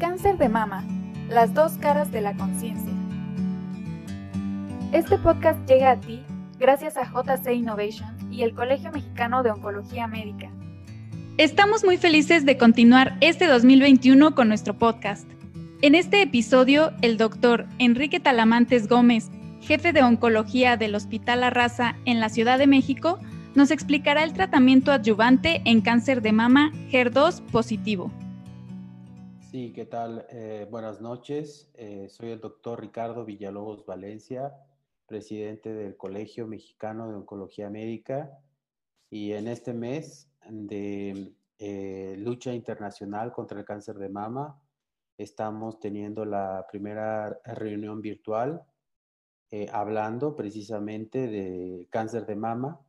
Cáncer de mama, las dos caras de la conciencia. Este podcast llega a ti gracias a JC Innovation y el Colegio Mexicano de Oncología Médica. Estamos muy felices de continuar este 2021 con nuestro podcast. En este episodio, el doctor Enrique Talamantes Gómez, jefe de oncología del Hospital Arrasa en la Ciudad de México, nos explicará el tratamiento adyuvante en cáncer de mama HER2 positivo. Sí, ¿qué tal? Eh, buenas noches. Eh, soy el doctor Ricardo Villalobos Valencia, presidente del Colegio Mexicano de Oncología Médica. Y en este mes de eh, lucha internacional contra el cáncer de mama, estamos teniendo la primera reunión virtual hablando precisamente de cáncer de mama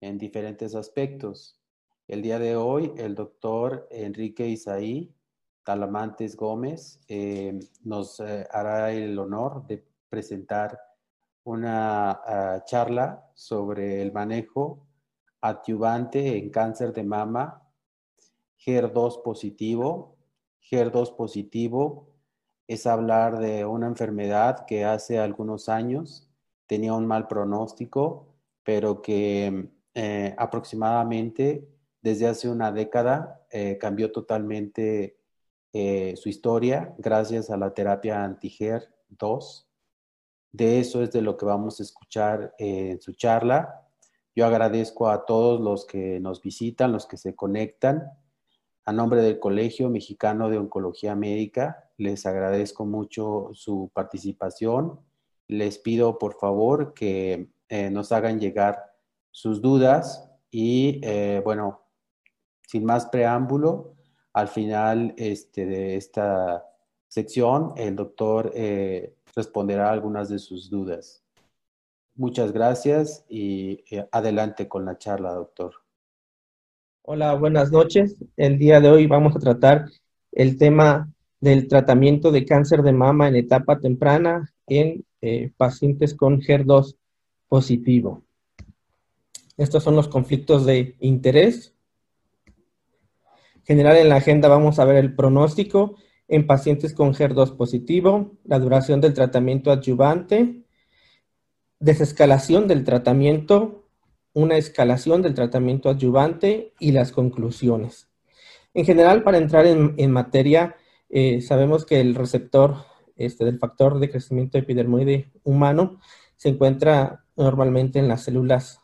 en diferentes aspectos. El día de hoy, el doctor Enrique Isaí Talamantes Gómez eh, nos eh, hará el honor de presentar una ah, charla sobre el manejo adyuvante en cáncer de mama, HER2 positivo. HER2 positivo es hablar de una enfermedad que hace algunos años tenía un mal pronóstico, pero que eh, aproximadamente desde hace una década cambió totalmente eh, su historia gracias a la terapia anti-HER 2. De eso es de lo que vamos a escuchar en su charla. Yo agradezco a todos los que nos visitan, los que se conectan. A nombre del Colegio Mexicano de Oncología Médica, les agradezco mucho su participación. Les pido por favor que eh, nos hagan llegar sus dudas y eh, bueno, sin más preámbulo, al final este, de esta sección, el doctor eh, responderá algunas de sus dudas. Muchas gracias y eh, adelante con la charla, doctor. Hola, buenas noches. El día de hoy vamos a tratar el tema del tratamiento de cáncer de mama en etapa temprana en eh, pacientes con HER2 positivo. Estos son los conflictos de interés general en la agenda vamos a ver el pronóstico en pacientes con HER2 positivo, la duración del tratamiento adyuvante, desescalación del tratamiento, una escalación del tratamiento adyuvante y las conclusiones. En general, para entrar en, materia, eh, sabemos que el receptor este, del factor de crecimiento epidermoide humano se encuentra normalmente en las células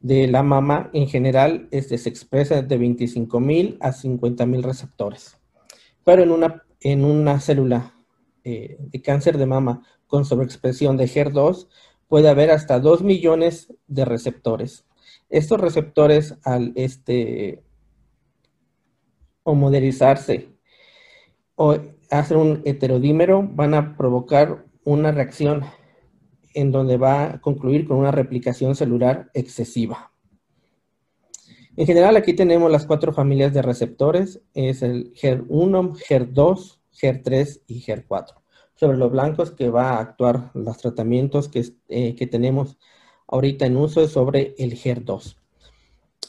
de la mama en general este, se expresa de 25.000 a 50.000 receptores. Pero en una, en una célula eh, de cáncer de mama con sobreexpresión de HER2 puede haber hasta 2 millones de receptores. Estos receptores al este, homoderizarse o hacer un heterodímero van a provocar una reacción en donde va a concluir con una replicación celular excesiva. En general, aquí tenemos las cuatro familias de receptores, es el HER1, HER2, HER3 y HER4. Sobre los blancos que va a actuar los tratamientos que, eh, que tenemos ahorita en uso es sobre el HER2.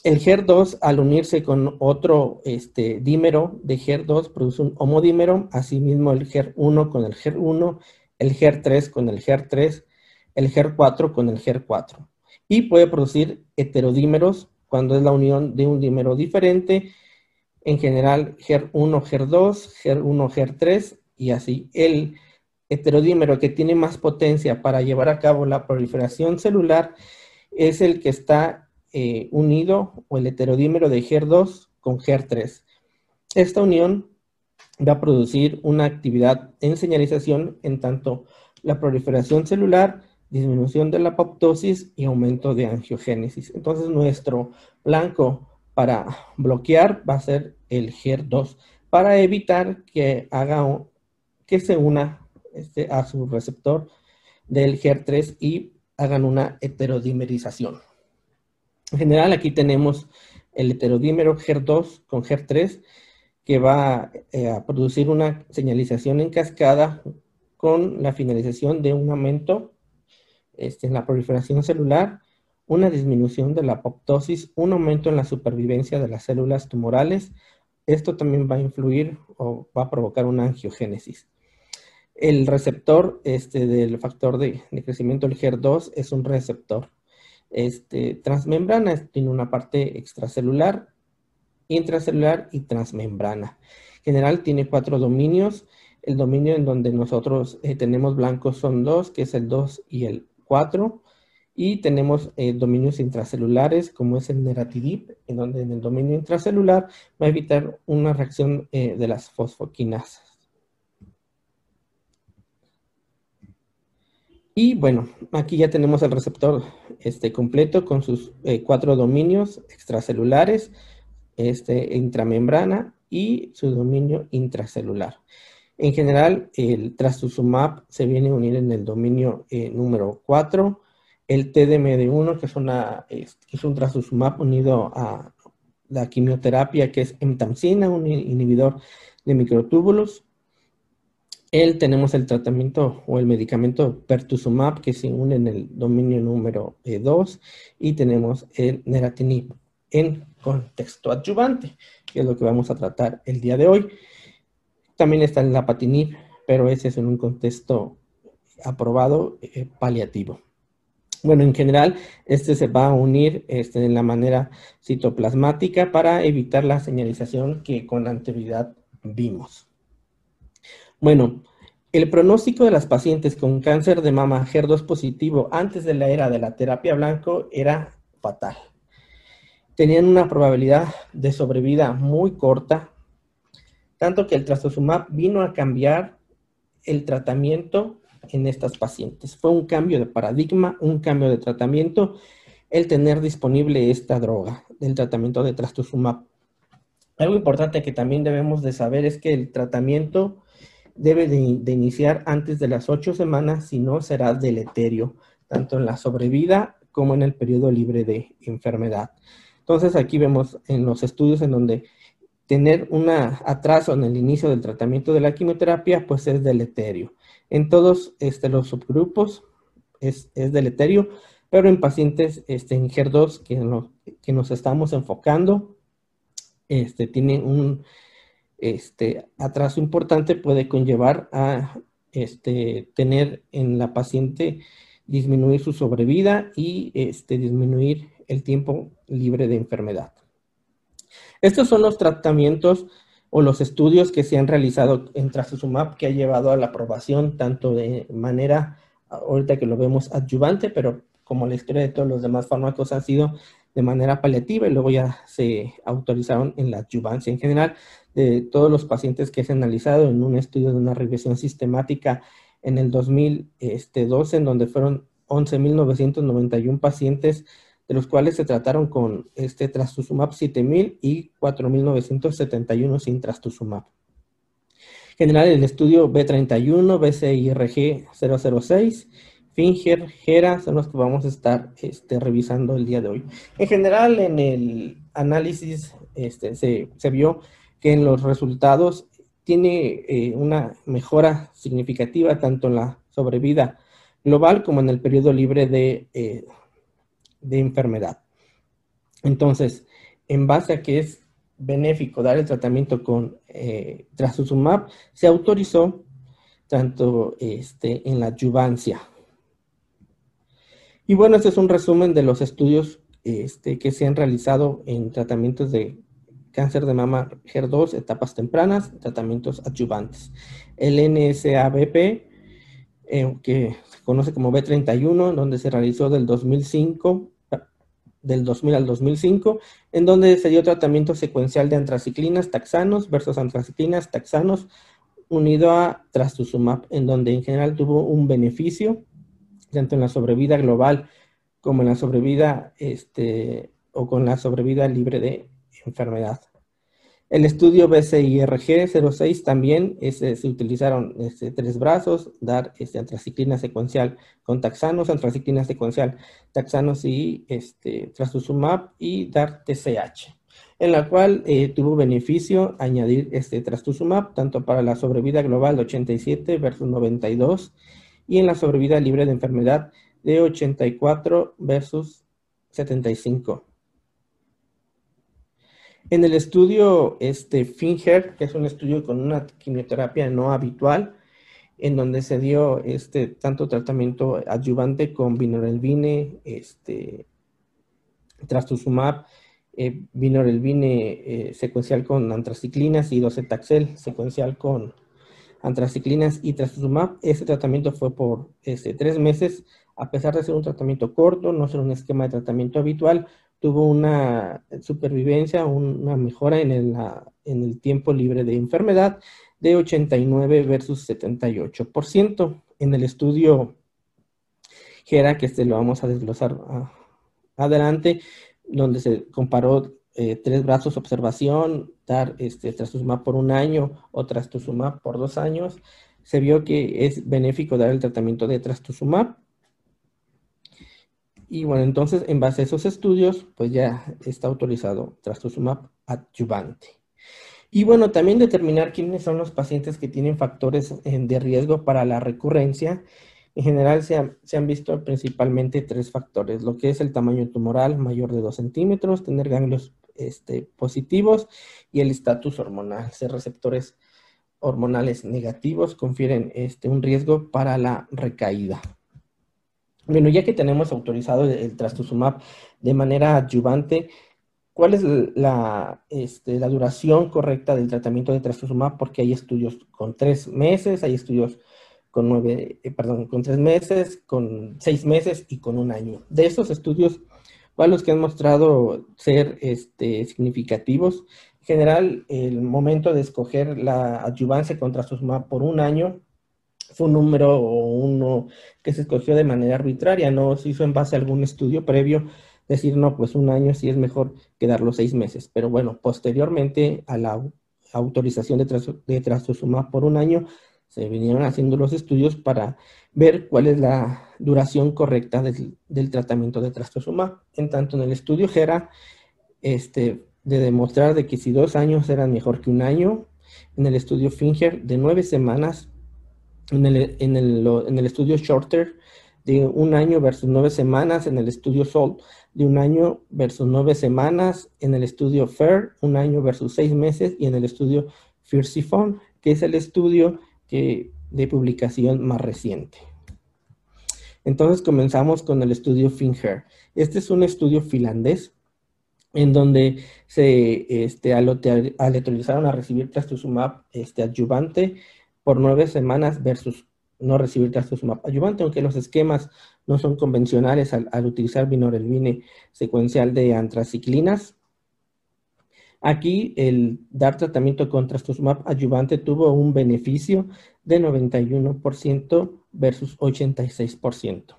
El HER2, al unirse con otro este, dímero de HER2, produce un homodímero, asimismo el HER1 con el HER1, el HER3 con el HER3, el HER4 con el HER4 y puede producir heterodímeros cuando es la unión de un dímero diferente, en general HER1, HER2, HER1, HER3 y así. El heterodímero que tiene más potencia para llevar a cabo la proliferación celular es el que está eh, unido o el heterodímero de HER2 con HER3. Esta unión va a producir una actividad en señalización en tanto la proliferación celular disminución de la apoptosis y aumento de angiogénesis. Entonces nuestro blanco para bloquear va a ser el HER2 para evitar que haga que se una este, a su receptor del HER3 y hagan una heterodimerización. En general aquí tenemos el heterodímero HER2 con HER3 que va eh, a producir una señalización en cascada con la finalización de un aumento este, en la proliferación celular, una disminución de la apoptosis, un aumento en la supervivencia de las células tumorales, esto también va a influir o va a provocar una angiogénesis. El receptor este, del factor de, crecimiento del HER2 es un receptor este, transmembrana, tiene una parte extracelular, intracelular y transmembrana. En general tiene cuatro dominios. El dominio en donde nosotros eh, tenemos blancos son dos, que es el 2 y el 4. Y tenemos eh, dominios intracelulares, como es el neratidip, en donde en el dominio intracelular va a evitar una reacción eh, de las fosfoquinasas. Y bueno, aquí ya tenemos el receptor este, completo con sus eh, cuatro dominios extracelulares, este, intramembrana y su dominio intracelular. En general, el trastuzumab se viene a unir en el dominio eh, número 4, el TDMD1, que es, un trastuzumab unido a la quimioterapia, que es emtamsina, un inhibidor de microtúbulos, él tenemos el tratamiento o el medicamento pertuzumab que se une en el dominio número 2 eh, y tenemos el neratinib en contexto adyuvante, que es lo que vamos a tratar el día de hoy. También está el lapatinib, pero ese es en un contexto aprobado eh, paliativo. Bueno, en general, este se va a unir este, en la manera citoplasmática para evitar la señalización que con anterioridad vimos. Bueno, el pronóstico de las pacientes con cáncer de mama HER2 positivo antes de la era de la terapia blanco era fatal. Tenían una probabilidad de sobrevida muy corta, tanto que el trastuzumab vino a cambiar el tratamiento en estas pacientes. Fue un cambio de paradigma, un cambio de tratamiento, el tener disponible esta droga del tratamiento de trastuzumab. Algo importante que también debemos de saber es que el tratamiento debe de, iniciar antes de las ocho semanas, si no será deleterio, tanto en la sobrevida como en el periodo libre de enfermedad. Entonces aquí vemos en los estudios en donde tener un atraso en el inicio del tratamiento de la quimioterapia, pues es deleterio. En todos este, los subgrupos es, deleterio, pero en pacientes este, en HER2 que, nos estamos enfocando, este, un este atraso importante puede conllevar a este, tener en la paciente disminuir su sobrevida y disminuir el tiempo libre de enfermedad. Estos son los tratamientos o los estudios que se han realizado en trastuzumab que ha llevado a la aprobación tanto de manera, ahorita que lo vemos adyuvante, pero como la historia de todos los demás fármacos han sido de manera paliativa y luego ya se autorizaron en la adyuvancia en general de todos los pacientes que se han analizado en un estudio de una revisión sistemática en el 2012, en donde fueron 11.991 pacientes, de los cuales se trataron con este trastuzumab 7000 y 4.971 sin trastuzumab. En general, el estudio B31, BCIRG 006 Finger, Gera, son los que vamos a estar este, revisando el día de hoy. En general, en el análisis este, se, vio que en los resultados tiene eh, una mejora significativa tanto en la sobrevida global como en el periodo libre de, eh, de enfermedad. Entonces, en base a que es benéfico dar el tratamiento con eh, trastuzumab, se autorizó tanto este, en la adyuvancia y bueno, este es un resumen de los estudios este, que se han realizado en tratamientos de cáncer de mama HER2, etapas tempranas, tratamientos adyuvantes. El NSABP, eh, que se conoce como B31, donde se realizó del 2005, del 2000 al 2005, en donde se dio tratamiento secuencial de antraciclinas, taxanos versus antraciclinas, taxanos, unido a trastuzumab, en donde en general tuvo un beneficio tanto en la sobrevida global como en la sobrevida este, o con la sobrevida libre de enfermedad. El estudio BCIRG 06 también este, se utilizaron este, tres brazos, dar este, antraciclina secuencial con taxanos, antraciclina secuencial, taxanos y este, trastuzumab y dar TCH, en la cual eh, tuvo beneficio añadir este trastuzumab tanto para la sobrevida global de 87 versus 92 y en la sobrevida libre de enfermedad de 84 versus 75. En el estudio este, Finger, que es un estudio con una quimioterapia no habitual, en donde se dio este, tanto tratamiento adyuvante con vinorelvine, este, trastuzumab, eh, vinorelvine eh, secuencial con antraciclinas y docetaxel secuencial con antraciclinas y trastuzumab. Ese tratamiento fue por este, tres meses, a pesar de ser un tratamiento corto, no ser un esquema de tratamiento habitual, tuvo una supervivencia, una mejora en el, en el tiempo libre de enfermedad de 89 versus 78%. En el estudio GERA, que este lo vamos a desglosar ah, adelante, donde se comparó eh, tres brazos observación, dar este, trastuzumab por un año o trastuzumab por dos años, se vio que es benéfico dar el tratamiento de trastuzumab. Y bueno, entonces en base a esos estudios, pues ya está autorizado trastuzumab adyuvante. Y bueno, también determinar quiénes son los pacientes que tienen factores eh, de riesgo para la recurrencia. En general se, han visto principalmente tres factores, lo que es el tamaño tumoral mayor de 2 centímetros, tener ganglios este, positivos y el estatus hormonal, ser receptores hormonales negativos confieren este, un riesgo para la recaída. Bueno, ya que tenemos autorizado el trastuzumab de manera adyuvante, ¿cuál es la, este, la duración correcta del tratamiento de trastuzumab? Porque hay estudios con tres meses, hay estudios con nueve, eh, perdón, con tres meses, con seis meses y con un año. De esos estudios, ¿cuáles los que han mostrado ser este, significativos? En general, el momento de escoger la adyuvancia contra trastuzumab por un año fue un número o uno que se escogió de manera arbitraria, no se hizo en base a algún estudio previo, decir, no, pues un año sí es mejor que dar los seis meses. Pero bueno, posteriormente a la autorización de, trastuzumab por un año, se vinieron haciendo los estudios para ver cuál es la duración correcta del, tratamiento de trastuzumab. En tanto, en el estudio GERA, este, de demostrar de que si dos años eran mejor que un año, en el estudio FINGER, de nueve semanas en el, en el, estudio Shorter de un año versus nueve semanas, en el estudio SOL de un año versus nueve semanas, en el estudio FAIR un año versus seis meses y en el estudio FIRSIFON, que es el estudio que, de publicación más reciente. Entonces comenzamos con el estudio FINGER. Este es un estudio finlandés en donde se este, aleatorizaron a recibir trastuzumab este, adyuvante por nueve semanas versus no recibir trastuzumab ayudante, aunque los esquemas no son convencionales al, utilizar vinorelvine secuencial de antraciclinas. Aquí el dar tratamiento con trastuzumab ayudante tuvo un beneficio de 91% versus 86%,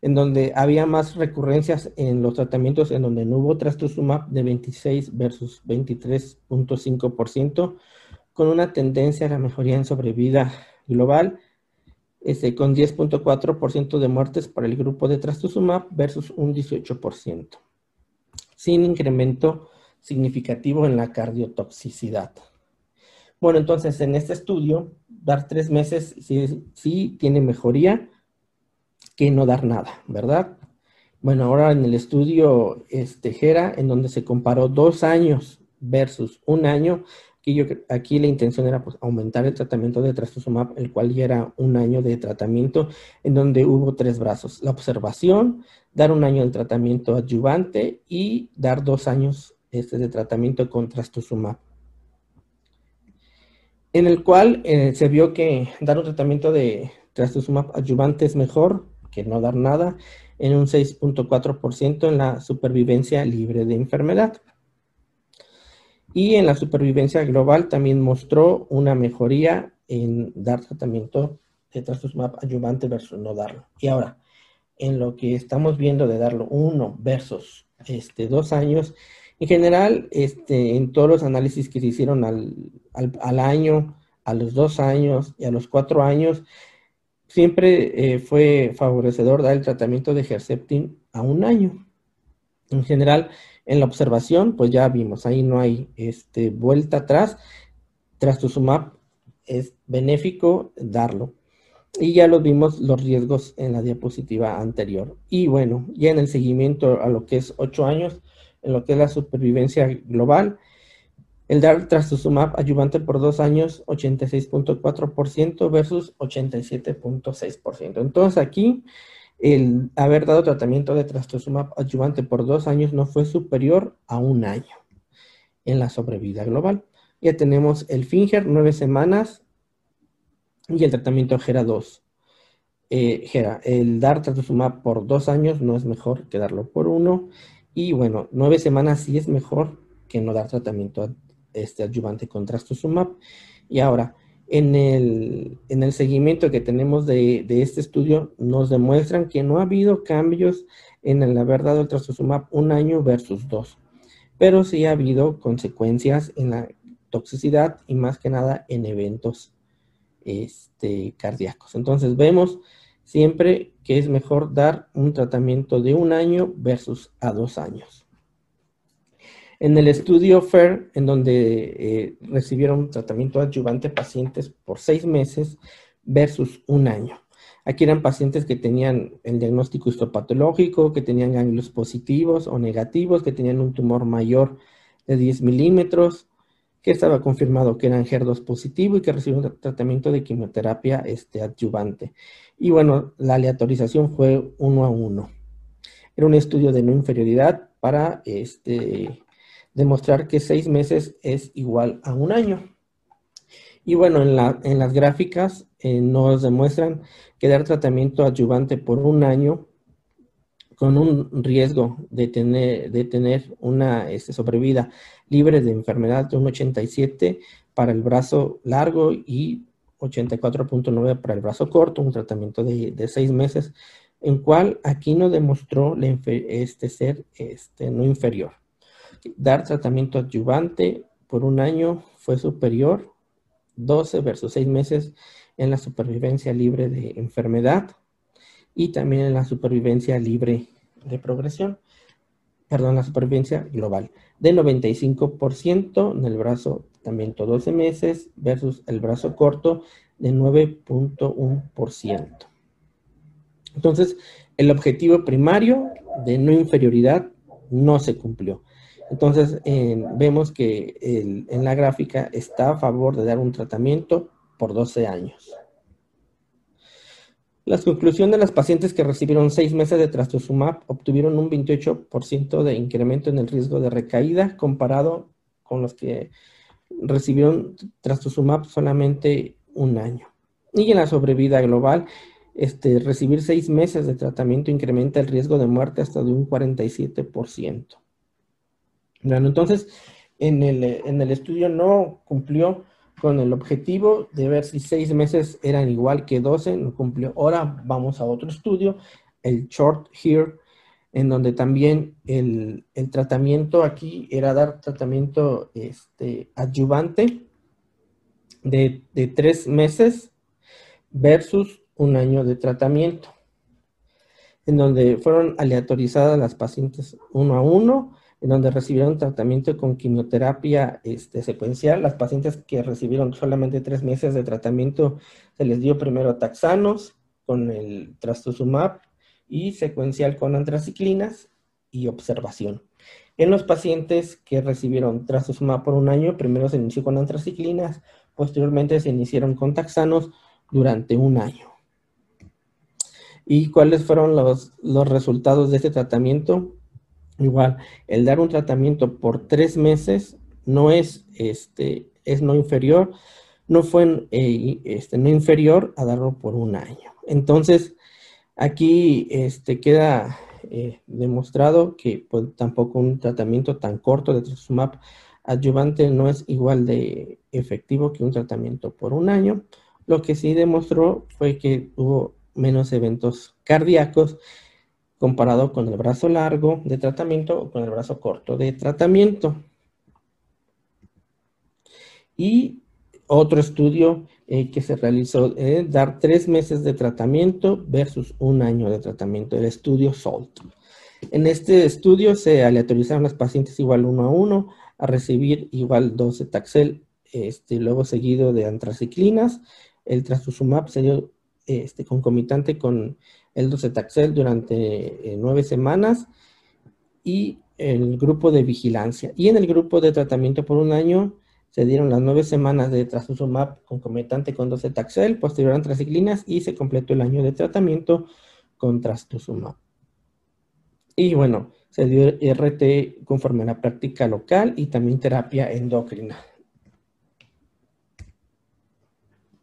en donde había más recurrencias en los tratamientos en donde no hubo trastuzumab de 26 versus 23.5%, con una tendencia a la mejoría en sobrevida global, este, con 10.4% de muertes para el grupo de trastuzumab versus un 18%, sin incremento significativo en la cardiotoxicidad. Bueno, entonces en este estudio, dar tres meses sí, tiene mejoría que no dar nada, ¿verdad? Bueno, ahora en el estudio este, GERA, en donde se comparó dos años versus un año, Aquí, la intención era pues, aumentar el tratamiento de trastuzumab, el cual ya era un año de tratamiento, en donde hubo tres brazos. La observación, dar un año de tratamiento adyuvante y dar dos años este, de tratamiento con trastuzumab. En el cual eh, se vio que dar un tratamiento de trastuzumab adyuvante es mejor que no dar nada, en un 6.4% en la supervivencia libre de enfermedad. Y en la supervivencia global también mostró una mejoría en dar tratamiento de trastuzumab ayudante versus no darlo. Y ahora, en lo que estamos viendo de darlo uno versus este, dos años, en general, este, en todos los análisis que se hicieron al, al, año, a los dos años y a los cuatro años, siempre eh, fue favorecedor dar el tratamiento de Herceptin a un año. En general, en la observación, pues ya vimos, ahí no hay este, vuelta atrás. Trastuzumab es benéfico darlo. Y ya lo vimos los riesgos en la diapositiva anterior. Y bueno, ya en el seguimiento a lo que es ocho años, en lo que es la supervivencia global, El dar trastuzumab ayudante por dos años, 86.4% versus 87.6%. Entonces aquí, el haber dado tratamiento de trastuzumab ayudante por dos años no fue superior a un año en la sobrevida global. Ya tenemos el Finger, nueve semanas, y el tratamiento GERA 2. Eh, GERA, el dar trastuzumab por dos años no es mejor que darlo por uno. Y bueno, nueve semanas sí es mejor que no dar tratamiento este, adyuvante con trastuzumab. Y ahora, en el, en el seguimiento que tenemos de, de, este estudio, nos demuestran que no ha habido cambios en el haber dado el trastuzumab un año versus dos, pero sí ha habido consecuencias en la toxicidad y más que nada en eventos este, cardíacos. Entonces vemos siempre que es mejor dar un tratamiento de un año versus a dos años. En el estudio FAIR, en donde eh, recibieron tratamiento adyuvante pacientes por seis meses versus un año. Aquí eran pacientes que tenían el diagnóstico histopatológico, que tenían ganglios positivos o negativos, que tenían un tumor mayor de 10 milímetros, que estaba confirmado que eran HER2 positivo y que recibieron tratamiento de quimioterapia este, adyuvante. Y bueno, la aleatorización fue uno a uno. Era un estudio de no inferioridad para este, demostrar que seis meses es igual a un año. Y bueno, en, las gráficas eh, nos demuestran que dar tratamiento adyuvante por un año con un riesgo de tener, de tener una este, sobrevida libre de enfermedad de un 87 para el brazo largo y 84.9 para el brazo corto, un tratamiento de, seis meses, en cual aquí no demostró este ser este, no inferior dar tratamiento adyuvante por un año fue superior 12 versus 6 meses en la supervivencia libre de enfermedad y también en la supervivencia libre de progresión, perdón, la supervivencia global, de 95% en el brazo tratamiento 12 meses versus el brazo corto de 9.1%. Entonces, el objetivo primario de no inferioridad no se cumplió. Entonces, vemos que en la gráfica está a favor de dar un tratamiento por 12 años. Las conclusiones de las pacientes que recibieron 6 meses de trastuzumab obtuvieron un 28% de incremento en el riesgo de recaída comparado con los que recibieron trastuzumab solamente un año. Y en la sobrevida global, este, recibir 6 meses de tratamiento incrementa el riesgo de muerte hasta de un 47%. Bueno, entonces, en el, en el estudio no cumplió con el objetivo de ver si seis meses eran igual que 12, no cumplió. Ahora vamos a otro estudio, el Short Here, en donde también el, el tratamiento aquí era dar tratamiento este, adyuvante de, de tres meses versus un año de tratamiento, en donde fueron aleatorizadas las pacientes uno a uno en donde recibieron tratamiento con quimioterapia este, secuencial. Las pacientes que recibieron solamente tres meses de tratamiento se les dio primero taxanos con el trastuzumab y secuencial con antraciclinas y observación. En los pacientes que recibieron trastuzumab por un año, primero se inició con antraciclinas, posteriormente se iniciaron con taxanos durante un año. ¿Y cuáles fueron los, los resultados de este tratamiento? Igual, el dar un tratamiento por tres meses no es, este, es no inferior, no fue eh, este, no inferior a darlo por un año. Entonces, aquí este, queda eh, demostrado que pues, tampoco un tratamiento tan corto de trastuzumab adyuvante no es igual de efectivo que un tratamiento por un año. Lo que sí demostró fue que hubo menos eventos cardíacos comparado con el brazo largo de tratamiento o con el brazo corto de tratamiento. Y otro estudio eh, que se realizó, es dar tres meses de tratamiento versus un año de tratamiento, el estudio SALT. En este estudio se aleatorizaron las pacientes igual uno a uno a recibir igual 12 taxel, este, luego seguido de antraciclinas. El trastuzumab se dio este, concomitante con el docetaxel durante eh, nueve semanas y el grupo de vigilancia. Y en el grupo de tratamiento por un año se dieron las nueve semanas de trastuzumab concomitante con docetaxel, posterior antraciclinas y se completó el año de tratamiento con trastuzumab. Y bueno, se dio RT conforme a la práctica local y también terapia endocrina.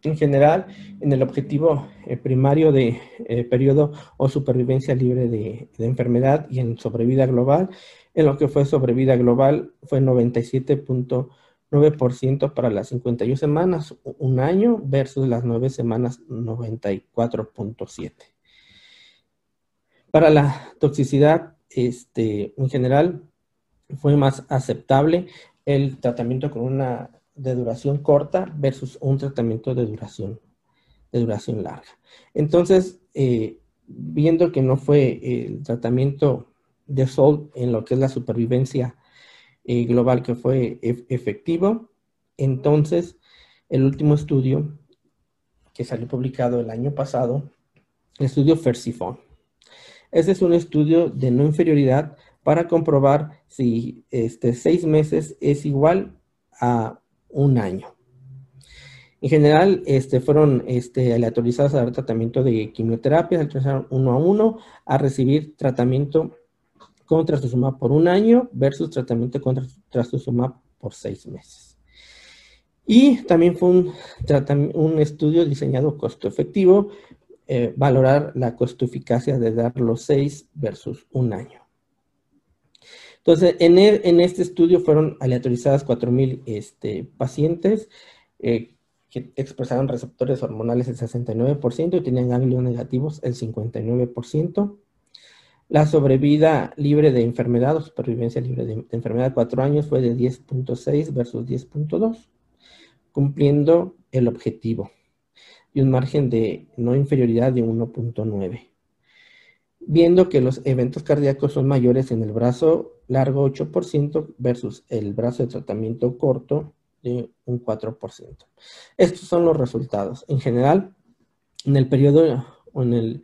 En general, en el objetivo eh, primario de eh, periodo o supervivencia libre de, enfermedad y en sobrevida global, en lo que fue sobrevida global fue 97.5 9% para las 51 semanas, un año, versus las 9 semanas, 94.7. Para la toxicidad, este, en general, fue más aceptable el tratamiento con una de duración corta versus un tratamiento de duración, de duración larga. Entonces, eh, viendo que no fue el tratamiento de SOL en lo que es la supervivencia eh, global que fue efectivo. Entonces, el último estudio que salió publicado el año pasado, el estudio Fersifon. Este es un estudio de no inferioridad para comprobar si este, seis meses es igual a un año. En general, este, fueron este, aleatorizados a dar tratamiento de quimioterapia, se uno a uno a recibir tratamiento con trastuzumab por un año versus tratamiento con trastuzumab por seis meses. Y también fue un, un estudio diseñado costo efectivo, eh, valorar la costo eficacia de dar los seis versus un año. Entonces, en, e, en este estudio fueron aleatorizadas 4.000 este, pacientes eh, que expresaron receptores hormonales el 69% y tenían ganglios negativos el 59%. La sobrevida libre de enfermedad o supervivencia libre de, enfermedad de cuatro años fue de 10.6 versus 10.2, cumpliendo el objetivo y un margen de no inferioridad de 1.9. Viendo que los eventos cardíacos son mayores en el brazo largo 8% versus el brazo de tratamiento corto de un 4%. Estos son los resultados. En general, en el periodo o en el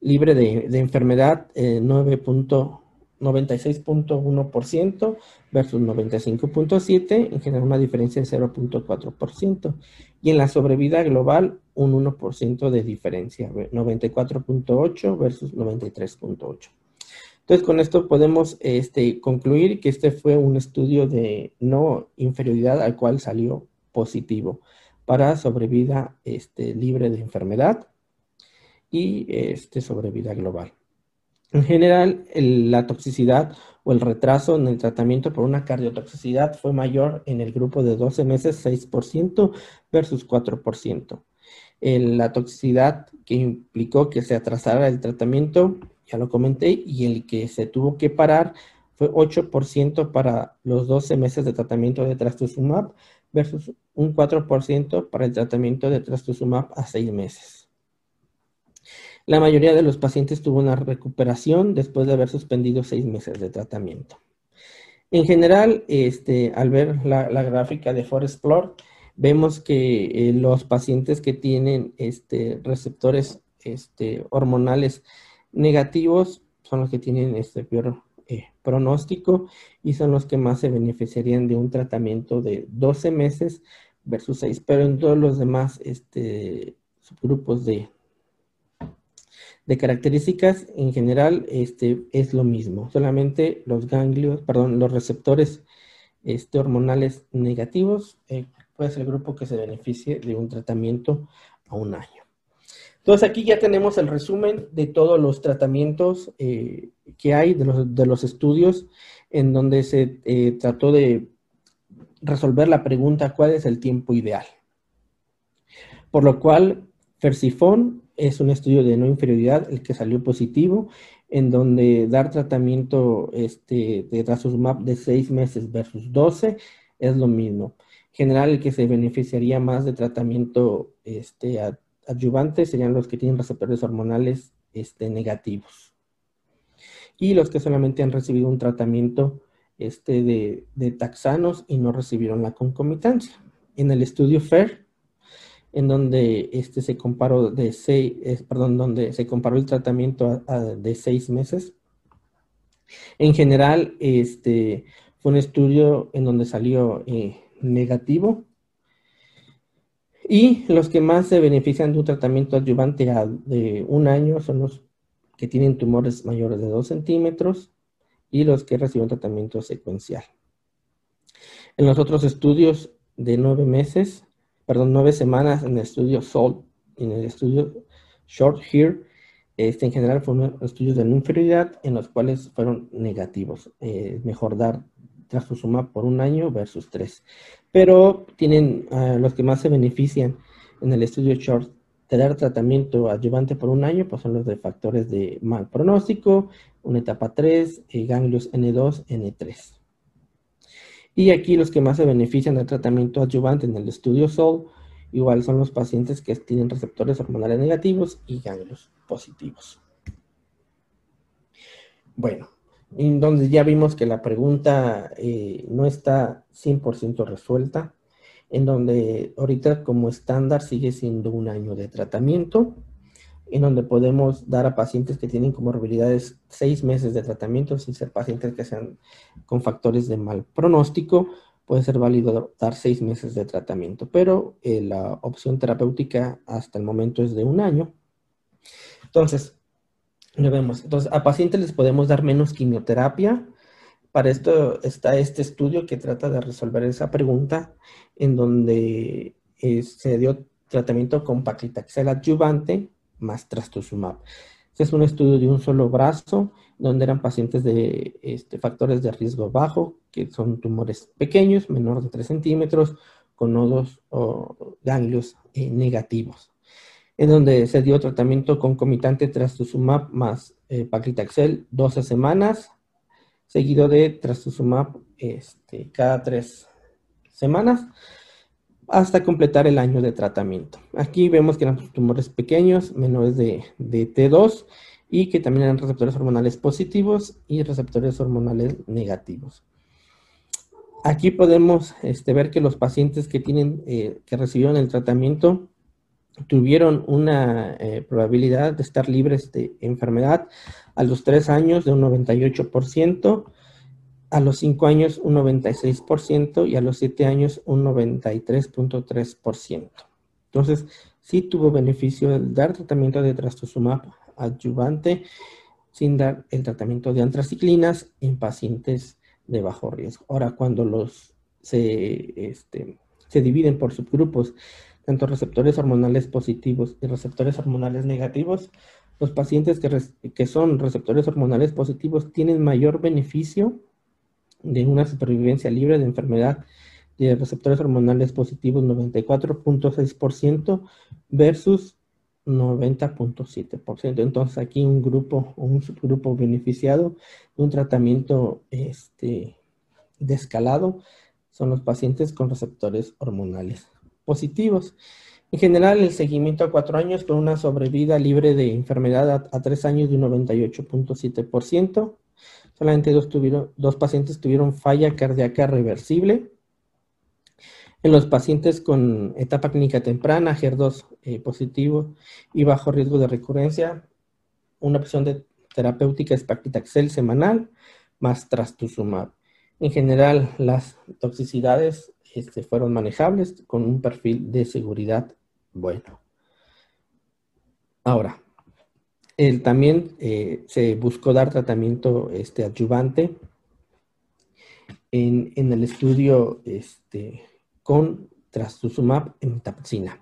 libre de, enfermedad, 96.1% eh, versus 95.7%, en general una diferencia de 0.4%. Y en la sobrevida global, un 1% de diferencia, 94.8 versus 93.8. Entonces, con esto podemos este, concluir que este fue un estudio de no inferioridad al cual salió positivo para sobrevida este, libre de enfermedad y este, sobrevida global. En general, la toxicidad o el retraso en el tratamiento por una cardiotoxicidad fue mayor en el grupo de 12 meses, 6% versus 4%. La toxicidad que implicó que se atrasara el tratamiento, ya lo comenté, y el que se tuvo que parar fue 8% para los 12 meses de tratamiento de trastuzumab versus un 4% para el tratamiento de trastuzumab a 6 meses. La mayoría de los pacientes tuvo una recuperación después de haber suspendido seis meses de tratamiento. En general, este, al ver la, gráfica de Forest Plot, vemos que eh, los pacientes que tienen este, receptores este, hormonales negativos son los que tienen este peor eh, pronóstico y son los que más se beneficiarían de un tratamiento de 12 meses versus 6, pero en todos los demás este, subgrupos de, de características, en general, este, es lo mismo. Solamente los ganglios, perdón, los receptores este, hormonales negativos eh, puede ser el grupo que se beneficie de un tratamiento a un año. Entonces aquí ya tenemos el resumen de todos los tratamientos eh, que hay, de los, de los, estudios en donde se eh, trató de resolver la pregunta cuál es el tiempo ideal. Por lo cual, Fersifón es un estudio de no inferioridad, el que salió positivo, en donde dar tratamiento este, de trastuzumab de 6 meses versus 12 es lo mismo. En general, el que se beneficiaría más de tratamiento este, adyuvante serían los que tienen receptores hormonales este, negativos. Y los que solamente han recibido un tratamiento este, de, de taxanos y no recibieron la concomitancia. En el estudio FAIR, en donde este se comparó de seis, perdón, donde se comparó el tratamiento de seis meses En general, este fue un estudio en donde salió eh, negativo. Y los que más se benefician de un tratamiento adyuvante de un año son los que tienen tumores mayores de 2 centímetros y los que reciben tratamiento secuencial. En los otros estudios de nueve meses, perdón, nueve semanas en el estudio SOLT y en el estudio Short Here, este, en general fueron estudios de inferioridad en los cuales fueron negativos. Eh, mejor dar trastuzumab por un año versus tres. Pero tienen ah, los que más se benefician en el estudio Short de dar tratamiento adyuvante por un año, pues son los de factores de mal pronóstico, una etapa 3, eh, ganglios N2, N3. Y aquí los que más se benefician del tratamiento adyuvante en el estudio SOL, igual son los pacientes que tienen receptores hormonales negativos y ganglios positivos. Bueno, en donde ya vimos que la pregunta eh, no está 100% resuelta, en donde ahorita como estándar sigue siendo un año de tratamiento, en donde podemos dar a pacientes que tienen comorbilidades seis meses de tratamiento, sin ser pacientes que sean con factores de mal pronóstico, puede ser válido dar seis meses de tratamiento, pero eh, la opción terapéutica hasta el momento es de un año. Entonces, lo vemos. Entonces, a pacientes les podemos dar menos quimioterapia. Para esto está este estudio que trata de resolver esa pregunta, en donde eh, se dio tratamiento con paclitaxel adyuvante más trastuzumab. Este es un estudio de un solo brazo, donde eran pacientes de este, factores de riesgo bajo, que son tumores pequeños, menor de 3 centímetros, con nodos o ganglios eh, negativos, en donde se dio tratamiento concomitante trastuzumab más eh, paclitaxel 12 semanas, seguido de trastuzumab este, cada 3 semanas, hasta completar el año de tratamiento. Aquí vemos que eran tumores pequeños, menores de, T2, y que también eran receptores hormonales positivos y receptores hormonales negativos. Aquí podemos este, ver que los pacientes que, tienen, eh, que recibieron el tratamiento tuvieron una eh, probabilidad de estar libres de enfermedad a los tres años de un 98%, a los 5 años un 96% y a los 7 años un 93.3%. Entonces, sí tuvo beneficio el dar tratamiento de trastuzumab adyuvante sin dar el tratamiento de antraciclinas en pacientes de bajo riesgo. Ahora, cuando los se, este, se dividen por subgrupos, tanto receptores hormonales positivos y receptores hormonales negativos, los pacientes que, son receptores hormonales positivos tienen mayor beneficio de una supervivencia libre de enfermedad de receptores hormonales positivos 94.6% versus 90.7%. Entonces aquí un grupo o un subgrupo beneficiado de un tratamiento este, de escalado son los pacientes con receptores hormonales positivos. En general, el seguimiento a cuatro años con una sobrevida libre de enfermedad a, tres años de un 98.7%. Solamente dos, tuvieron, dos pacientes tuvieron falla cardíaca reversible. En los pacientes con etapa clínica temprana, HER2 eh, positivo y bajo riesgo de recurrencia, una opción terapéutica es paclitaxel semanal más trastuzumab. En general, las toxicidades este, fueron manejables con un perfil de seguridad bueno. Ahora, también eh, se buscó dar tratamiento este, adyuvante en, el estudio este, con trastuzumab emtamsina.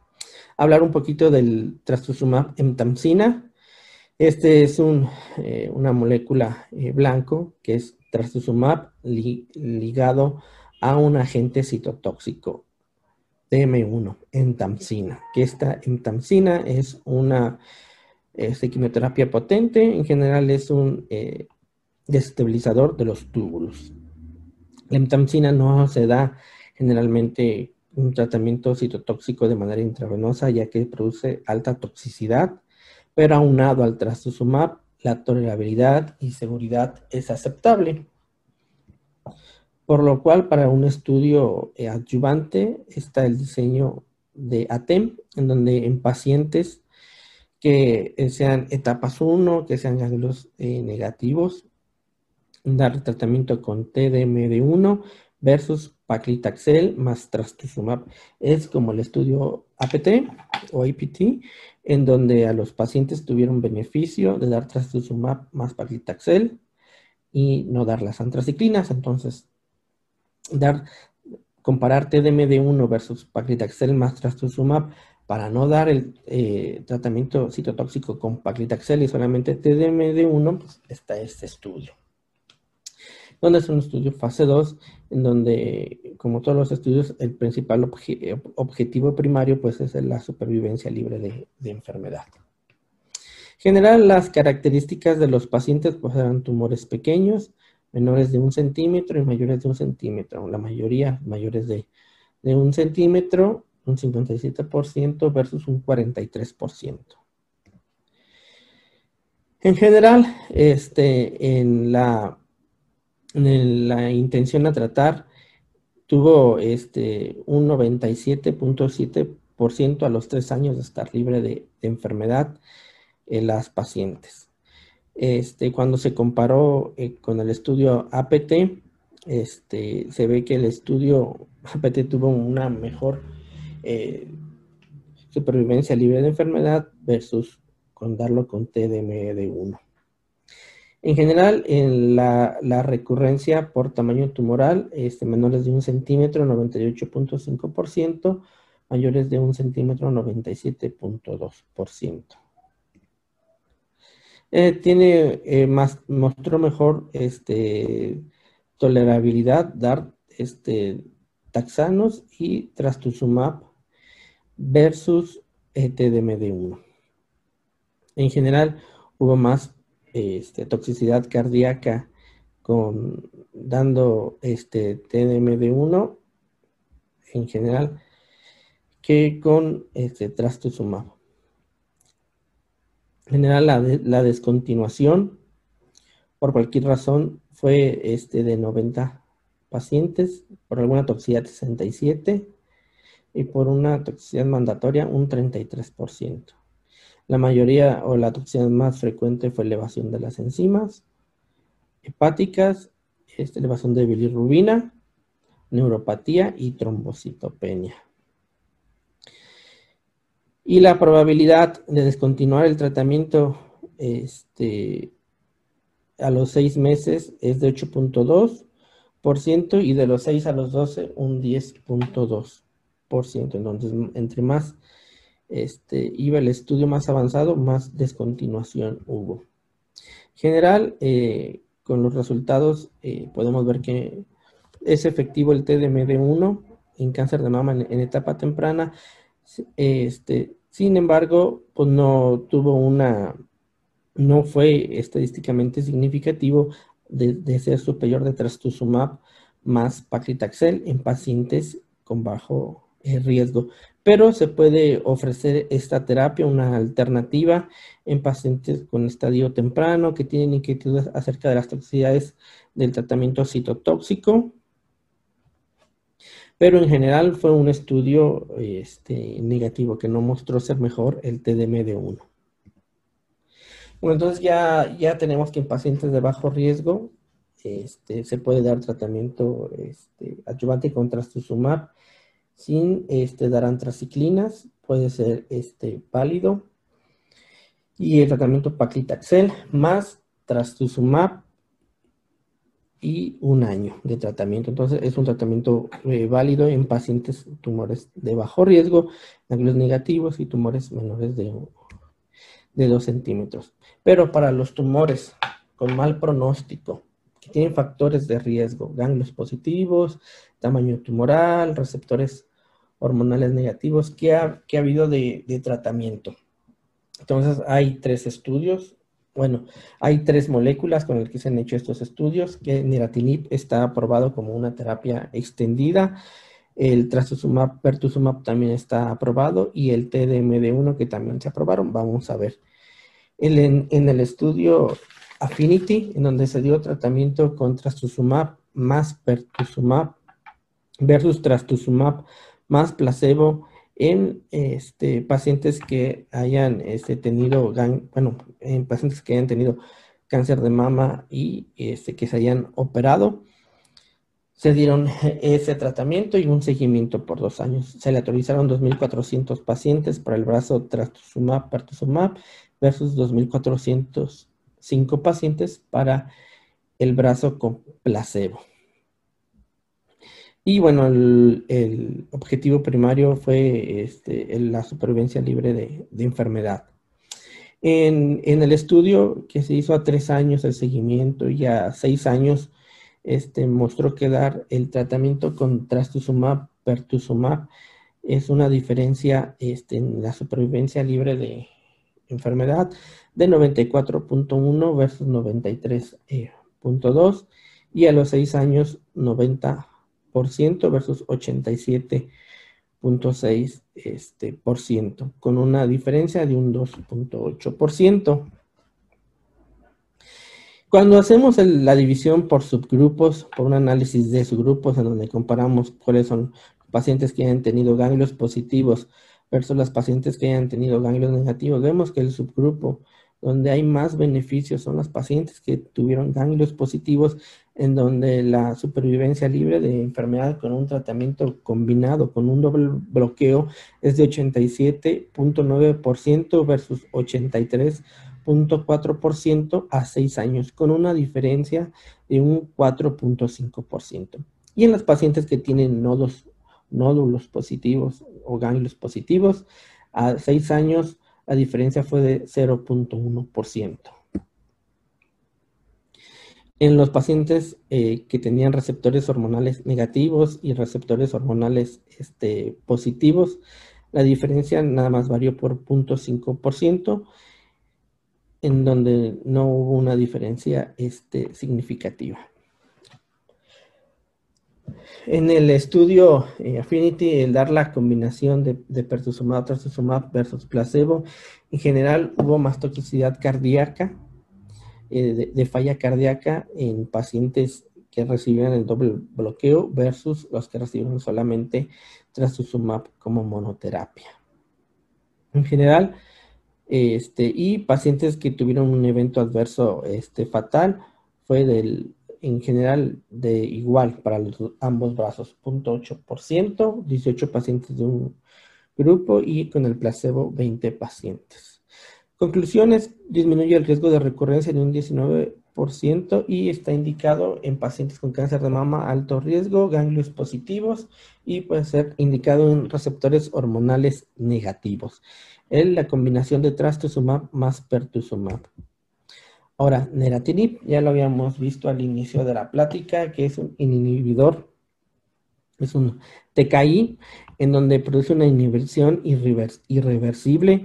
Hablar un poquito del trastuzumab emtamsina. Este es eh, una molécula eh, blanco que es trastuzumab ligado a un agente citotóxico DM1, entamsina, que esta entamsina es una quimioterapia potente en general es un eh, desestabilizador de los túbulos. La entamsina no se da generalmente un tratamiento citotóxico de manera intravenosa ya que produce alta toxicidad, pero aunado al trastuzumab, la tolerabilidad y seguridad es aceptable. Por lo cual, para un estudio eh, adyuvante está el diseño de ATEM, en donde en pacientes que eh, sean etapas 1, que sean ganglios eh, negativos, dar tratamiento con TDMD1 versus paclitaxel más trastuzumab. Es como el estudio APT o APT, en donde a los pacientes tuvieron beneficio de dar trastuzumab más paclitaxel y no dar las antraciclinas. Entonces, dar, comparar TDMD1 versus paclitaxel más trastuzumab para no dar el eh, tratamiento citotóxico con paclitaxel y solamente TDMD1, pues está este estudio donde es un estudio fase 2, en donde, como todos los estudios, el principal objetivo primario pues, es la supervivencia libre de, enfermedad. En general, las características de los pacientes pues, eran tumores pequeños, menores de un centímetro y mayores de un centímetro. La mayoría mayores de, de un centímetro, un 57% versus un 43%. En general, este, en la la intención a tratar tuvo este, un 97.7% a los tres años de estar libre de, enfermedad en las pacientes. Este, cuando se comparó eh, con el estudio APT, este, se ve que el estudio APT tuvo una mejor eh, supervivencia libre de enfermedad versus con darlo con TDMD1. En general, en la, recurrencia por tamaño tumoral, este, menores de un centímetro, 98.5%, mayores de un centímetro, 97.2%. Eh, tiene eh, más, mostró mejor este, tolerabilidad dar este, taxanos y trastuzumab versus TDMD1. En general, hubo más este, toxicidad cardíaca con dando este TDMD1 en general que con este trastuzumab. En general, la, descontinuación por cualquier razón fue este de 90 pacientes, por alguna toxicidad 67 y por una toxicidad mandatoria un 33%. La mayoría o la toxicidad más frecuente fue elevación de las enzimas hepáticas, este, elevación de bilirrubina, neuropatía y trombocitopenia. Y la probabilidad de descontinuar el tratamiento este, a los seis meses es de 8.2% y de los 6 a los 12 un 10.2%. Entonces, entre más este, iba el estudio más avanzado, más descontinuación hubo. En general, eh, con los resultados eh, podemos ver que es efectivo el TDMD1 en cáncer de mama en, etapa temprana. Este, sin embargo, pues no tuvo una, no fue estadísticamente significativo de, ser superior de trastuzumab más paclitaxel en pacientes con bajo eh, riesgo pero se puede ofrecer esta terapia, una alternativa en pacientes con estadio temprano que tienen inquietudes acerca de las toxicidades del tratamiento citotóxico. Pero en general fue un estudio este, negativo que no mostró ser mejor el TDMD1. Bueno, entonces ya, ya tenemos que en pacientes de bajo riesgo este, se puede dar tratamiento este, adyuvante con trastuzumab sin este, dar antraciclinas, puede ser este, pálido. Y el tratamiento paclitaxel más trastuzumab y un año de tratamiento. Entonces es un tratamiento eh, válido en pacientes tumores de bajo riesgo, ganglios negativos y tumores menores de, de 2 centímetros. Pero para los tumores con mal pronóstico, que tienen factores de riesgo, ganglios positivos, tamaño tumoral, receptores hormonales negativos que ha, que ha habido de, tratamiento. Entonces hay tres estudios, bueno, hay tres moléculas con las que se han hecho estos estudios, que neratinib está aprobado como una terapia extendida, el trastuzumab, pertuzumab también está aprobado y el TDMD1 que también se aprobaron, vamos a ver. en, en, el estudio Affinity, en donde se dio tratamiento con trastuzumab más pertuzumab versus trastuzumab más placebo en este, pacientes que hayan este, tenido, bueno, en pacientes que hayan tenido cáncer de mama y este, que se hayan operado. Se dieron ese tratamiento y un seguimiento por dos años. Se le autorizaron 2.400 pacientes para el brazo trastuzumab, pertuzumab versus 2.405 pacientes para el brazo con placebo. Y bueno, el, objetivo primario fue este, la supervivencia libre de, enfermedad. En, el estudio que se hizo a tres años el seguimiento y a seis años, este, mostró que dar el tratamiento con trastuzumab, pertuzumab, es una diferencia este, en la supervivencia libre de enfermedad de 94.1 versus 93.2 eh, y a los seis años 90 versus 87.6%, este, por ciento, con una diferencia de un 2.8%. Cuando hacemos la división por subgrupos, por un análisis de subgrupos en donde comparamos cuáles son los pacientes que hayan tenido ganglios positivos versus los pacientes que hayan tenido ganglios negativos, vemos que el subgrupo donde hay más beneficios son los pacientes que tuvieron ganglios positivos, en donde la supervivencia libre de enfermedad con un tratamiento combinado con un doble bloqueo es de 87.9% versus 83.4% a 6 años, con una diferencia de un 4.5%. Y en los pacientes que tienen nodos, nódulos positivos o ganglios positivos, a 6 años la diferencia fue de 0.1%. En los pacientes eh, que tenían receptores hormonales negativos y receptores hormonales este, positivos, la diferencia nada más varió por 0.5%, en donde no hubo una diferencia este, significativa. En el estudio eh, Affinity, el dar la combinación de, de pertuzumab, trastuzumab versus placebo, en general hubo más toxicidad cardíaca, eh, de, falla cardíaca en pacientes que recibían el doble bloqueo versus los que recibieron solamente trastuzumab como monoterapia. En general, este, y pacientes que tuvieron un evento adverso este, fatal fue del en general de igual para los, ambos brazos, 0.8%, 18 pacientes de un grupo y con el placebo 20 pacientes. Conclusiones, disminuye el riesgo de recurrencia en un 19% y está indicado en pacientes con cáncer de mama alto riesgo, ganglios positivos y puede ser indicado en receptores hormonales negativos. En la combinación de trastuzumab más pertuzumab. Ahora, neratinib, ya lo habíamos visto al inicio de la plática, que es un inhibidor, es un TKI, en donde produce una inhibición irreversible.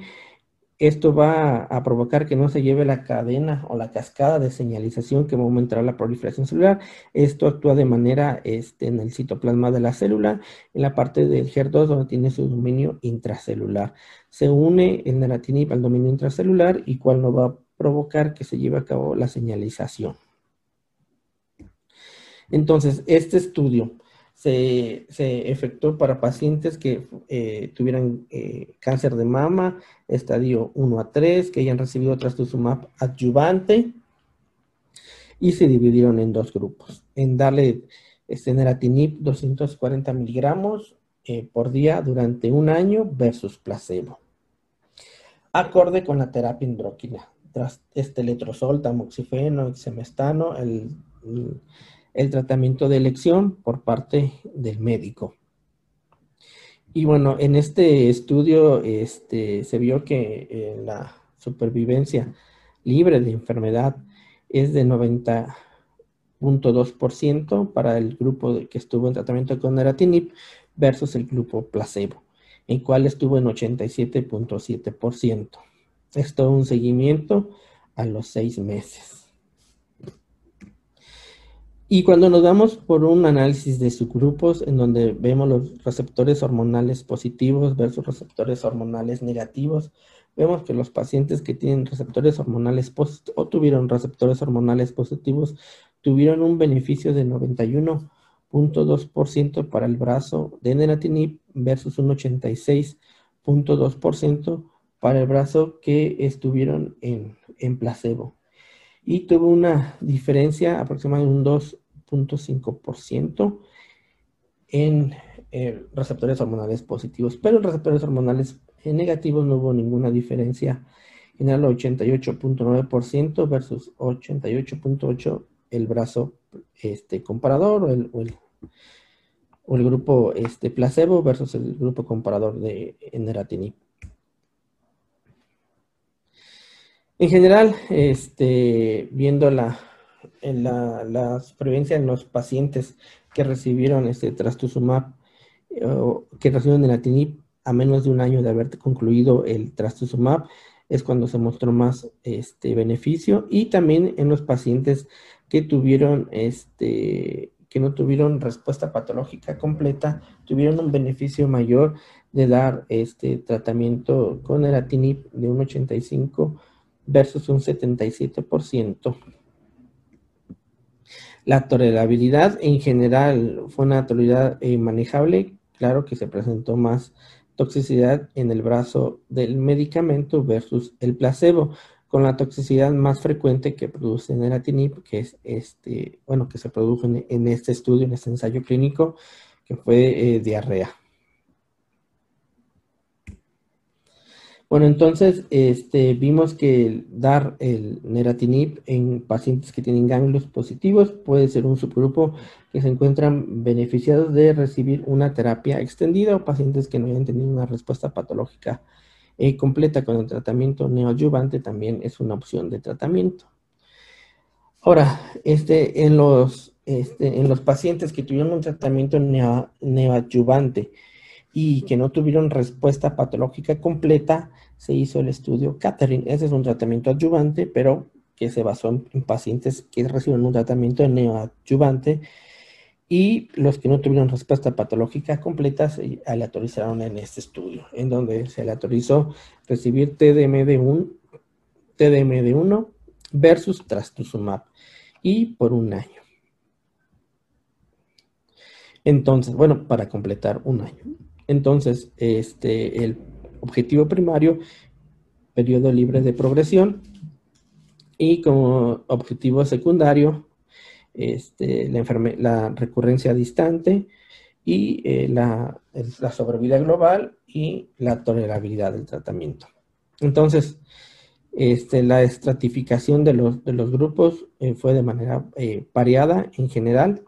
Esto va a provocar que no se lleve la cadena o la cascada de señalización que va a aumentar la proliferación celular. Esto actúa de manera este, en el citoplasma de la célula, en la parte del HER2 donde tiene su dominio intracelular. Se une el neratinib al dominio intracelular y cual no va a provocar que se lleve a cabo la señalización. Entonces, este estudio se, efectuó para pacientes que eh, tuvieran eh, cáncer de mama, estadio 1 a 3, que hayan recibido trastuzumab adyuvante, y se dividieron en dos grupos, en darle este neratinib 240 miligramos eh, por día durante un año versus placebo, acorde con la terapia hidroquina este letrozol, tamoxifeno, semestano, el, el tratamiento de elección por parte del médico. Y bueno, en este estudio este, se vio que eh, la supervivencia libre de enfermedad es de 90.2% para el grupo que estuvo en tratamiento con neratinib versus el grupo placebo, en cual estuvo en 87.7%. Esto es un seguimiento a los seis meses. Y cuando nos vamos por un análisis de subgrupos en donde vemos los receptores hormonales positivos versus receptores hormonales negativos, vemos que los pacientes que tienen receptores hormonales o tuvieron receptores hormonales positivos tuvieron un beneficio de 91.2% para el brazo de neratinib versus un 86.2% para el brazo que estuvieron en, placebo. Y tuvo una diferencia aproximadamente un 2 3.5% en eh, receptores hormonales positivos, pero en receptores hormonales eh, negativos no hubo ninguna diferencia en el 88.9% versus 88.8% el brazo este, comparador o el, o el, o el grupo este, placebo versus el grupo comparador de eneratinib. En general, este, viendo la, en la, supervivencia en los pacientes que recibieron este trastuzumab eh, o que recibieron neratinib a menos de un año de haber concluido el trastuzumab, es cuando se mostró más este beneficio y también en los pacientes que tuvieron este que no tuvieron respuesta patológica completa, tuvieron un beneficio mayor de dar este tratamiento con neratinib de un 85 versus un 77%. La tolerabilidad en general fue una tolerabilidad eh, manejable. Claro que se presentó más toxicidad en el brazo del medicamento versus el placebo, con la toxicidad más frecuente que produce neratinib, que es este, bueno, que se produjo en, este estudio, en este ensayo clínico, que fue eh, diarrea. Bueno, entonces este, vimos que dar el neratinib en pacientes que tienen ganglios positivos puede ser un subgrupo que se encuentran beneficiados de recibir una terapia extendida o pacientes que no hayan tenido una respuesta patológica eh, completa con el tratamiento neoadyuvante también es una opción de tratamiento. Ahora, este, este, en los pacientes que tuvieron un tratamiento neoadyuvante, y que no tuvieron respuesta patológica completa, se hizo el estudio Catherine. Ese es un tratamiento adyuvante, pero que se basó en, pacientes que recibieron un tratamiento neoadyuvante y los que no tuvieron respuesta patológica completa se aleatorizaron en este estudio, en donde se aleatorizó recibir TDM de, un, TDM de 1 versus trastuzumab y por un año. Entonces, bueno, para completar un año. Entonces, este, el objetivo primario, periodo libre de progresión, y como objetivo secundario, este, la, recurrencia distante y eh, la, la, sobrevida global y la tolerabilidad del tratamiento. Entonces, este, la estratificación de los, grupos eh, fue de manera eh, variada en general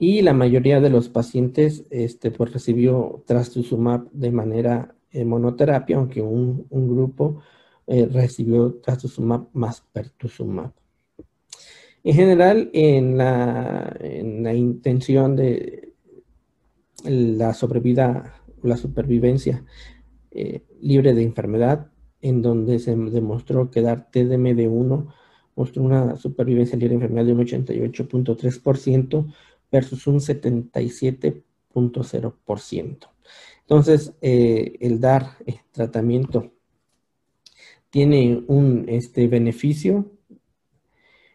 y la mayoría de los pacientes este, pues, recibió trastuzumab de manera eh, monoterapia, aunque un, grupo eh, recibió trastuzumab más pertuzumab. En general, en la, en la intención de la sobrevida, la supervivencia eh, libre de enfermedad, en donde se demostró que dar TDM de 1 mostró una supervivencia libre de enfermedad de un 88.3%, versus un 77.0%. Entonces, eh, el dar eh, tratamiento tiene un este, beneficio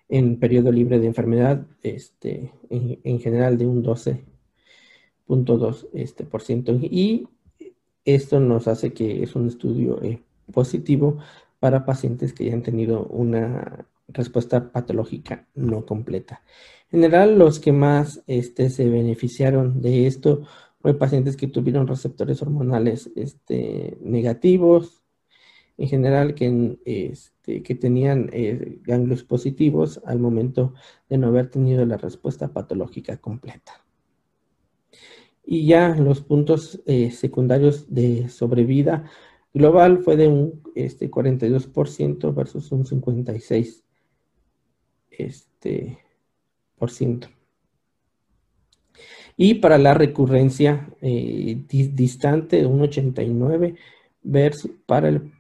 en periodo libre de enfermedad, este, en, general de un 12.2%. Este, y esto nos hace que es un estudio eh, positivo para pacientes que ya han tenido una respuesta patológica no completa. En general, los que más este, se beneficiaron de esto fueron pacientes que tuvieron receptores hormonales este, negativos, en general que, este, tenían eh, ganglios positivos al momento de no haber tenido la respuesta patológica completa. Y ya los puntos eh, secundarios de sobrevida global fue de un este, 42% versus un 56% este, por ciento. Y para la recurrencia eh, distante, un 89 versus para el,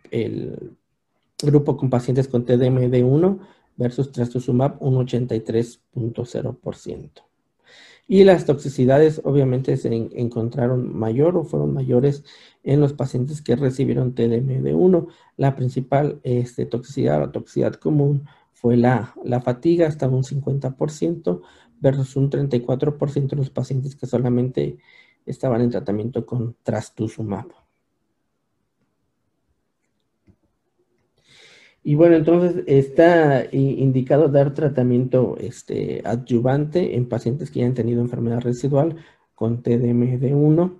grupo con pacientes con TDM de 1 versus trastuzumab, un 83.0%. Y las toxicidades obviamente se encontraron mayor o fueron mayores en los pacientes que recibieron TDM de 1. La principal este, toxicidad, la toxicidad común, fue la, fatiga hasta un 50% versus un 34% de los pacientes que solamente estaban en tratamiento con trastuzumab. Y bueno, entonces está indicado dar tratamiento este, adyuvante en pacientes que ya han tenido enfermedad residual con TDMD1.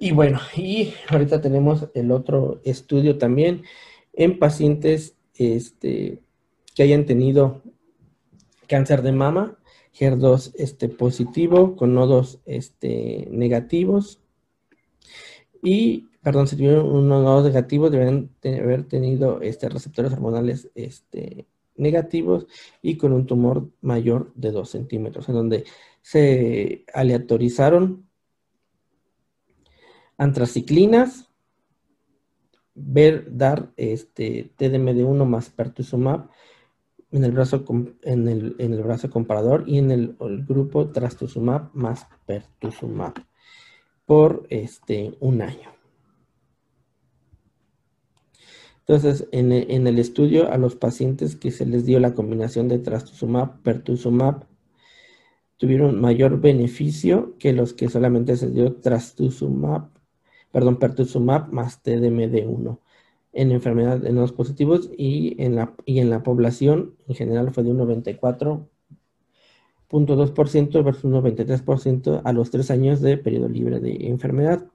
Y bueno, y ahorita tenemos el otro estudio también en pacientes este, que hayan tenido cáncer de mama, HER2 este, positivo con nodos este, negativos. Y perdón, si tuvieron un nodo negativo, deben haber tenido este, receptores hormonales este, negativos y con un tumor mayor de 2 centímetros, en donde se aleatorizaron antraciclinas, ver, dar este, TDMD1 más pertuzumab en el brazo, en el, en el brazo comparador y en el, el, grupo trastuzumab más pertuzumab por este, un año. Entonces, en, el estudio a los pacientes que se les dio la combinación de trastuzumab, pertuzumab, tuvieron mayor beneficio que los que solamente se dio trastuzumab, perdón, pertuzumab más TDMD1 en enfermedad en los positivos y en la, y en la población en general fue de un 94.2% versus un 93% a los tres años de periodo libre de enfermedad.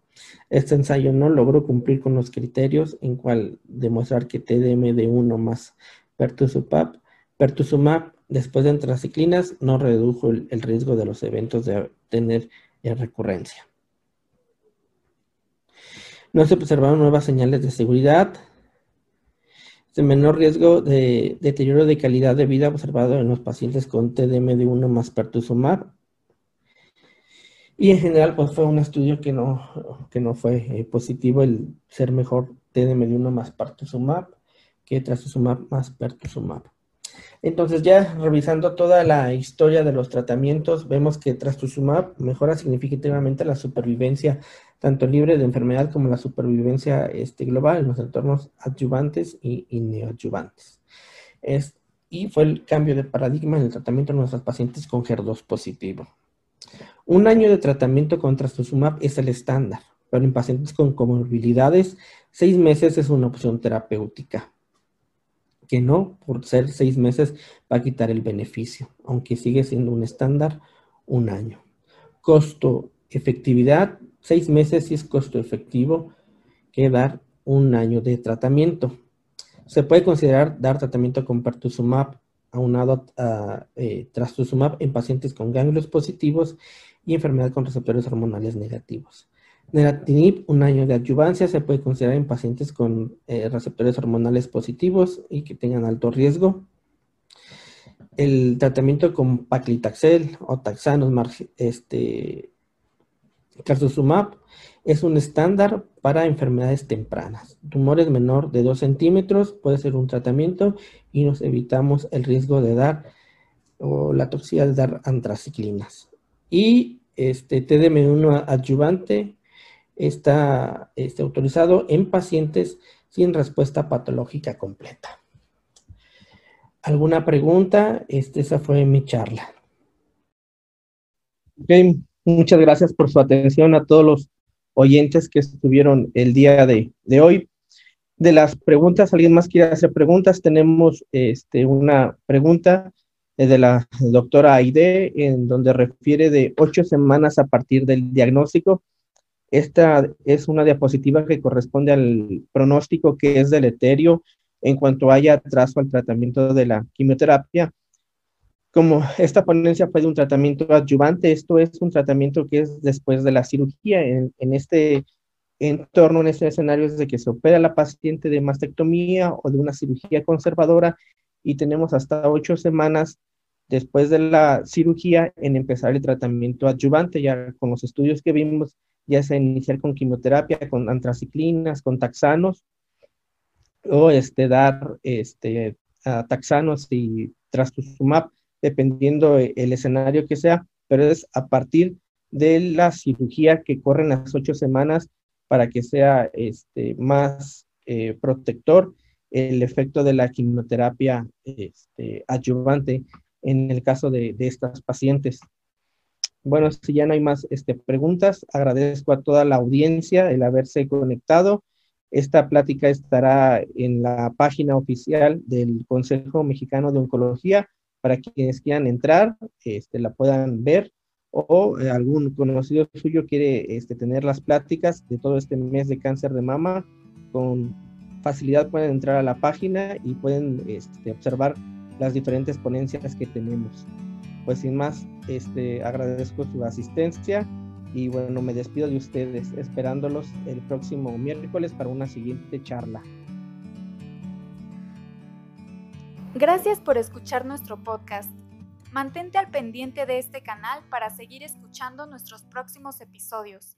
Este ensayo no logró cumplir con los criterios en cual demostrar que TDMD1 más pertuzumab, pertuzumab después de antraciclinas no redujo el, riesgo de los eventos de tener recurrencia. No se observaron nuevas señales de seguridad. De menor riesgo de deterioro de calidad de vida observado en los pacientes con TDMD1 más pertuzumab y en general, pues fue un estudio que no, que no fue eh, positivo el ser mejor TDM1 más Partuzumab que Trastuzumab más Pertuzumab. Entonces, ya revisando toda la historia de los tratamientos, vemos que Trastuzumab mejora significativamente la supervivencia tanto libre de enfermedad como la supervivencia este, global en los entornos adyuvantes y, y neoadyuvantes. Es, y fue el cambio de paradigma en el tratamiento de nuestros pacientes con HER2 positivo. Un año de tratamiento con trastuzumab es el estándar, pero en pacientes con comorbilidades, seis meses es una opción terapéutica. Que no, por ser seis meses, va a quitar el beneficio, aunque sigue siendo un estándar, un año. Costo, efectividad, seis meses sí es costo efectivo que dar un año de tratamiento. Se puede considerar dar tratamiento con pertuzumab aunado a eh, trastuzumab en pacientes con ganglios positivos y enfermedad con receptores hormonales negativos. Neratinib, un año de adyuvancia, se puede considerar en pacientes con eh, receptores hormonales positivos y que tengan alto riesgo. El tratamiento con paclitaxel o taxanos, este, trastuzumab, es un estándar para enfermedades tempranas. Tumores menor de 2 centímetros puede ser un tratamiento y nos evitamos el riesgo de dar o la toxicidad de dar antraciclinas. Y este TDM1 adyuvante está este, autorizado en pacientes sin respuesta patológica completa. ¿Alguna pregunta? Este, esa fue mi charla. Muchas gracias por su atención a todos los oyentes que estuvieron el día de, hoy de las preguntas, ¿alguien más quiere hacer preguntas? Tenemos este, una pregunta eh, de la doctora Aide, en donde refiere de ocho semanas a partir del diagnóstico. Esta es una diapositiva que corresponde al pronóstico que es deleterio en cuanto haya atraso al tratamiento de la quimioterapia. Como esta ponencia fue de un tratamiento adyuvante, esto es un tratamiento que es después de la cirugía. En, este en torno en este escenario es de que se opera la paciente de mastectomía o de una cirugía conservadora y tenemos hasta ocho semanas después de la cirugía en empezar el tratamiento adyuvante, ya con los estudios que vimos, ya sea iniciar con quimioterapia, con antraciclinas, con taxanos, o este, dar este, taxanos y trastuzumab, dependiendo el escenario que sea, pero es a partir de la cirugía que corren las ocho semanas para que sea este, más eh, protector el efecto de la quimioterapia este, adyuvante en el caso de, estas pacientes. Bueno, si ya no hay más este, preguntas, agradezco a toda la audiencia el haberse conectado. Esta plática estará en la página oficial del Consejo Mexicano de Oncología para quienes quieran entrar, este, la puedan ver o eh, algún conocido suyo quiere este, tener las pláticas de todo este mes de cáncer de mama, con facilidad pueden entrar a la página y pueden este, observar las diferentes ponencias que tenemos. Pues sin más, este, agradezco su asistencia y bueno, me despido de ustedes, esperándolos el próximo miércoles para una siguiente charla. Gracias por escuchar nuestro podcast. Mantente al pendiente de este canal para seguir escuchando nuestros próximos episodios.